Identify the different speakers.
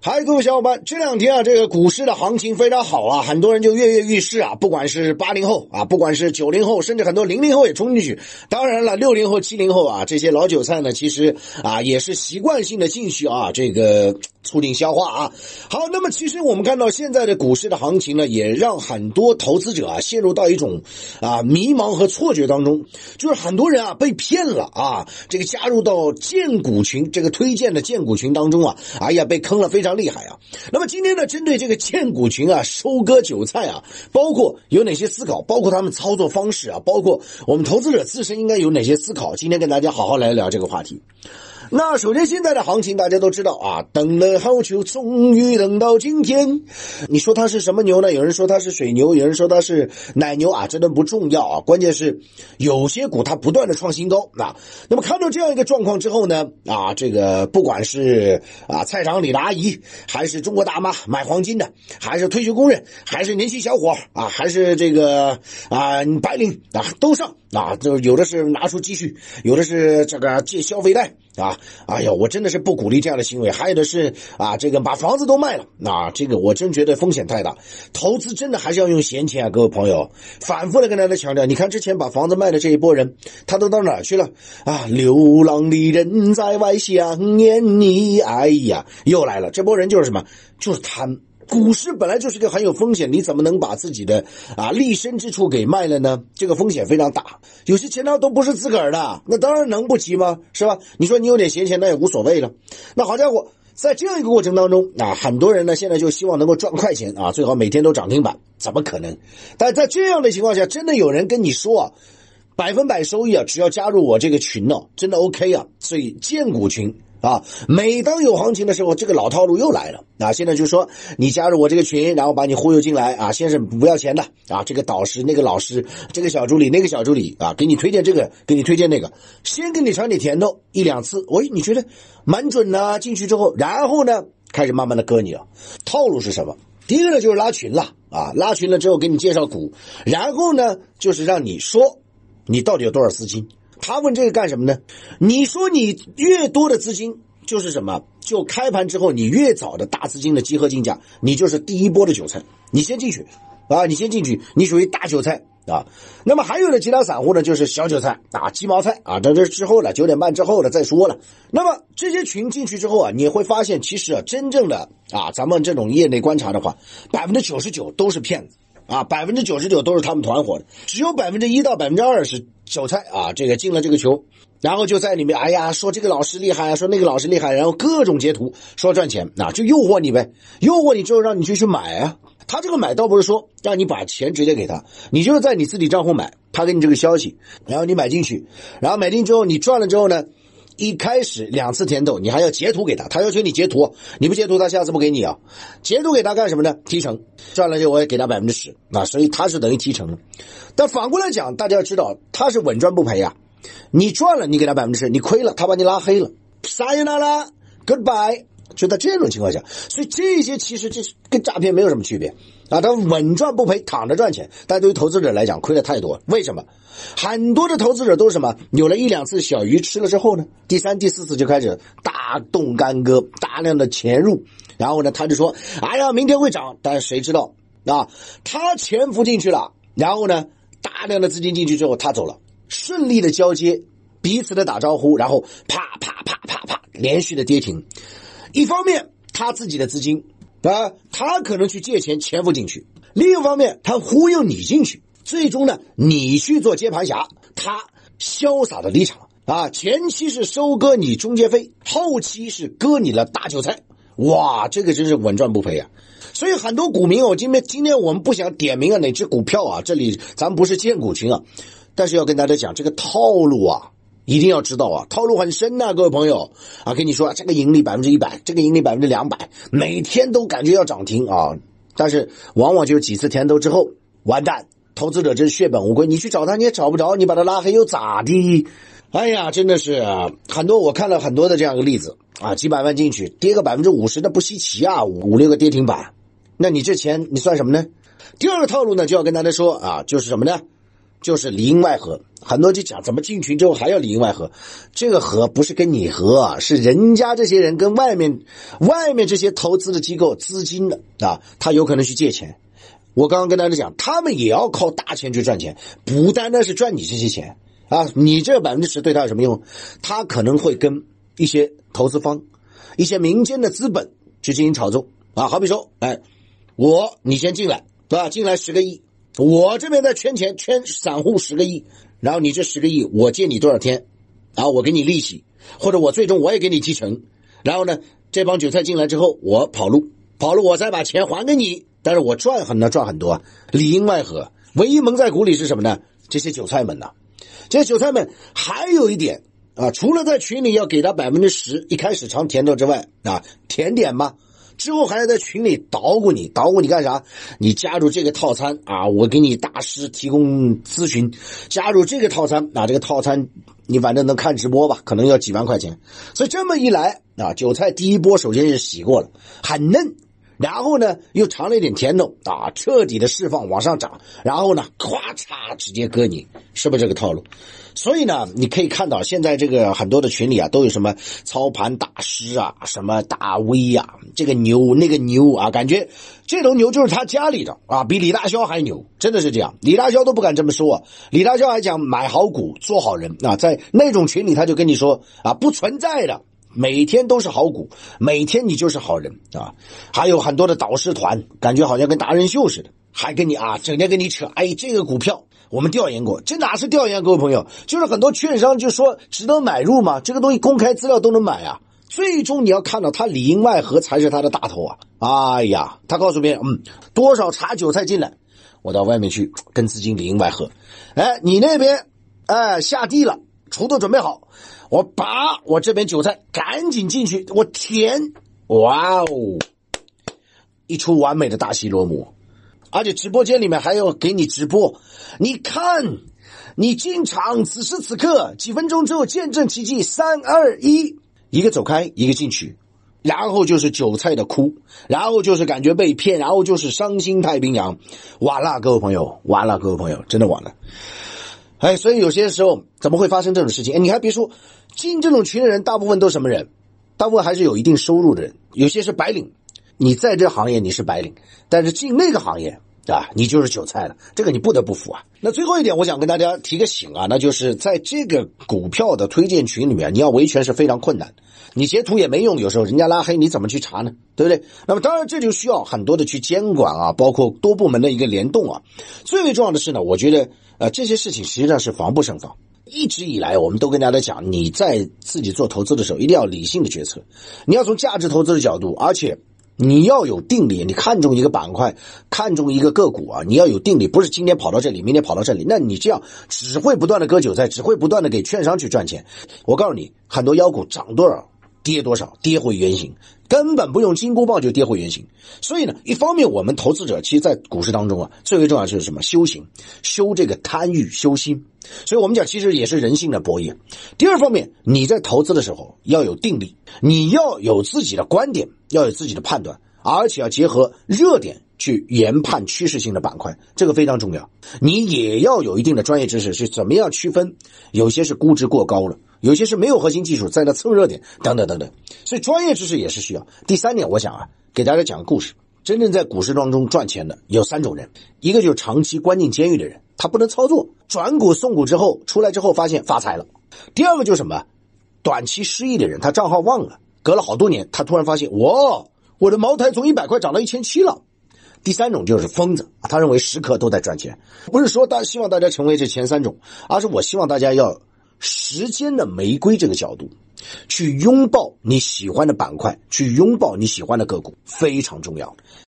Speaker 1: 嗨，各位小伙伴，这两天啊，这个股市的行情非常好啊，很多人就跃跃欲试啊，不管是八零后啊，不管是九零后，甚至很多零零后也冲进去。当然了，六零后、七零后啊，这些老韭菜呢，其实啊也是习惯性的进去啊，这个促进消化啊。好，那么其实我们看到现在的股市的行情呢，也让很多投资者啊陷入到一种啊迷茫和错觉当中，就是很多人啊被骗了啊，这个加入到荐股群这个推荐的荐股群当中啊，哎呀被坑了非常。非常厉害啊！那么今天呢，针对这个荐股群啊，收割韭菜啊，包括有哪些思考，包括他们操作方式啊，包括我们投资者自身应该有哪些思考，今天跟大家好好来聊这个话题。那首先，现在的行情大家都知道啊，等了好久，终于等到今天。你说它是什么牛呢？有人说它是水牛，有人说它是奶牛啊，这都不重要啊。关键是有些股它不断的创新高啊。那么看到这样一个状况之后呢，啊，这个不管是啊菜场里的阿姨，还是中国大妈买黄金的，还是退休工人，还是年轻小伙啊，还是这个啊白领啊，都上啊，就有的是拿出积蓄，有的是这个借消费贷。啊，哎呀，我真的是不鼓励这样的行为。还有的是啊，这个把房子都卖了，那这个我真觉得风险太大。投资真的还是要用闲钱啊，各位朋友，反复的跟大家强调。你看之前把房子卖的这一波人，他都到哪去了啊？流浪的人在外想念你，哎呀，又来了。这波人就是什么？就是贪。股市本来就是个很有风险，你怎么能把自己的啊立身之处给卖了呢？这个风险非常大，有些钱呢都不是自个儿的，那当然能不急吗？是吧？你说你有点闲钱，那也无所谓了。那好家伙，在这样一个过程当中啊，很多人呢现在就希望能够赚快钱啊，最好每天都涨停板，怎么可能？但在这样的情况下，真的有人跟你说啊，百分百收益啊，只要加入我这个群呢，真的 OK 啊，所以荐股群。啊，每当有行情的时候，这个老套路又来了。啊，现在就说你加入我这个群，然后把你忽悠进来啊，先是不要钱的啊，这个导师、那个老师、这个小助理、那个小助理啊，给你推荐这个，给你推荐那个，先给你尝点甜头一两次，喂，你觉得蛮准呢？进去之后，然后呢，开始慢慢的割你了。套路是什么？第一个呢，就是拉群了啊，拉群了之后给你介绍股，然后呢，就是让你说你到底有多少资金。他问这个干什么呢？你说你越多的资金就是什么？就开盘之后你越早的大资金的集合竞价，你就是第一波的韭菜，你先进去，啊，你先进去，你属于大韭菜啊。那么还有的其他散户呢，就是小韭菜啊，鸡毛菜啊，这这之后了，九点半之后了再说了。那么这些群进去之后啊，你会发现其实啊，真正的啊，咱们这种业内观察的话，百分之九十九都是骗子。啊，百分之九十九都是他们团伙的，只有百分之一到百分之二是韭菜啊。这个进了这个球，然后就在里面，哎呀，说这个老师厉害啊，说那个老师厉害，然后各种截图说赚钱，啊，就诱惑你呗，诱惑你之后让你就去买啊。他这个买倒不是说让你把钱直接给他，你就是在你自己账户买，他给你这个消息，然后你买进去，然后买进之后你赚了之后呢？一开始两次甜豆，你还要截图给他，他要求你截图，你不截图，他下次不给你啊。截图给他干什么呢？提成，赚了就我也给他百分之十那，所以他是等于提成的。但反过来讲，大家要知道，他是稳赚不赔呀。你赚了，你给他百分之十，你亏了，他把你拉黑了。撒由那拉，Goodbye。就在这种情况下，所以这些其实就是跟诈骗没有什么区别啊，他稳赚不赔，躺着赚钱。但对于投资者来讲，亏的太多。为什么？很多的投资者都是什么？有了一两次小鱼吃了之后呢，第三、第四次就开始大动干戈，大量的潜入，然后呢，他就说：“哎呀，明天会涨。”但是谁知道啊？他潜伏进去了，然后呢，大量的资金进去之后，他走了，顺利的交接，彼此的打招呼，然后啪啪啪啪啪，连续的跌停。一方面，他自己的资金啊，他可能去借钱潜伏进去；另一方面，他忽悠你进去，最终呢，你去做接盘侠，他潇洒的离场啊。前期是收割你中介费，后期是割你的大韭菜，哇，这个真是稳赚不赔啊！所以很多股民，我今天今天我们不想点名啊哪只股票啊，这里咱们不是荐股群啊，但是要跟大家讲这个套路啊。一定要知道啊，套路很深呐，各位朋友啊，跟你说这个盈利百分之一百，这个盈利百分之两百，每天都感觉要涨停啊，但是往往就几次甜头之后完蛋，投资者真是血本无归，你去找他你也找不着，你把他拉黑又咋地？哎呀，真的是很多，我看了很多的这样一个例子啊，几百万进去跌个百分之五十，那不稀奇啊，五五六个跌停板，那你这钱你算什么呢？第二个套路呢，就要跟大家说啊，就是什么呢？就是里应外合，很多就讲怎么进群之后还要里应外合，这个合不是跟你合，啊是人家这些人跟外面外面这些投资的机构资金的啊，他有可能去借钱。我刚刚跟大家讲，他们也要靠大钱去赚钱，不单单是赚你这些钱啊，你这百分之十对他有什么用？他可能会跟一些投资方、一些民间的资本去进行炒作啊，好比说，哎，我你先进来，对吧？进来十个亿。我这边在圈钱，圈散户十个亿，然后你这十个亿，我借你多少天，然后我给你利息，或者我最终我也给你继承，然后呢，这帮韭菜进来之后，我跑路，跑路我再把钱还给你，但是我赚很多赚很多啊，里应外合，唯一蒙在鼓里是什么呢？这些韭菜们呐，这些韭菜们还有一点啊，除了在群里要给他百分之十一开始尝甜头之外啊，甜点吗？之后还要在群里捣鼓你，捣鼓你干啥？你加入这个套餐啊，我给你大师提供咨询。加入这个套餐啊，这个套餐你反正能看直播吧，可能要几万块钱。所以这么一来啊，韭菜第一波首先是洗过了，很嫩，然后呢又尝了一点甜头啊，彻底的释放往上涨，然后呢咵嚓直接割你，是不是这个套路？所以呢，你可以看到现在这个很多的群里啊，都有什么操盘大师啊，什么大 V 呀，这个牛那个牛啊，感觉这头牛就是他家里的啊，比李大霄还牛，真的是这样。李大霄都不敢这么说，李大霄还讲买好股做好人啊，在那种群里他就跟你说啊，不存在的，每天都是好股，每天你就是好人啊。还有很多的导师团，感觉好像跟达人秀似的，还跟你啊，整天跟你扯，哎，这个股票。我们调研过，这哪是调研？各位朋友，就是很多券商就说值得买入吗？这个东西公开资料都能买啊。最终你要看到它里应外合才是它的大头啊！哎呀，他告诉别人，嗯，多少茶韭菜进来，我到外面去跟资金里应外合。哎，你那边哎下地了，锄头准备好，我拔我这边韭菜赶紧进去，我填，哇哦，一出完美的大戏落幕。而且直播间里面还要给你直播，你看，你进场，此时此刻几分钟之后见证奇迹，三二一，一个走开，一个进去，然后就是韭菜的哭，然后就是感觉被骗，然后就是伤心太平洋，完了，各位朋友，完了，各位朋友，真的完了。哎，所以有些时候怎么会发生这种事情？哎，你还别说，进这种群的人大部分都什么人？大部分还是有一定收入的人，有些是白领。你在这行业你是白领，但是进那个行业啊，你就是韭菜了。这个你不得不服啊。那最后一点，我想跟大家提个醒啊，那就是在这个股票的推荐群里面，你要维权是非常困难的。你截图也没用，有时候人家拉黑，你怎么去查呢？对不对？那么当然这就需要很多的去监管啊，包括多部门的一个联动啊。最为重要的是呢，我觉得呃这些事情实际上是防不胜防。一直以来，我们都跟大家讲，你在自己做投资的时候，一定要理性的决策，你要从价值投资的角度，而且。你要有定力，你看中一个板块，看中一个个股啊，你要有定力，不是今天跑到这里，明天跑到这里，那你这样只会不断的割韭菜，只会不断的给券商去赚钱。我告诉你，很多妖股涨多少，跌多少，跌回原形，根本不用金箍棒就跌回原形。所以呢，一方面我们投资者其实，在股市当中啊，最为重要就是什么？修行，修这个贪欲，修心。所以我们讲，其实也是人性的博弈。第二方面，你在投资的时候要有定力，你要有自己的观点，要有自己的判断，而且要结合热点去研判趋势性的板块，这个非常重要。你也要有一定的专业知识，是怎么样区分？有些是估值过高了，有些是没有核心技术，在那蹭热点，等等等等。所以专业知识也是需要。第三点，我想啊，给大家讲个故事。真正在股市当中赚钱的有三种人，一个就是长期关进监狱的人，他不能操作，转股送股之后出来之后发现发财了；第二个就是什么，短期失忆的人，他账号忘了，隔了好多年，他突然发现，哇，我的茅台从一百块涨到一千七了；第三种就是疯子，他认为时刻都在赚钱。不是说大希望大家成为这前三种，而是我希望大家要时间的玫瑰这个角度。去拥抱你喜欢的板块，去拥抱你喜欢的个股，非常重要。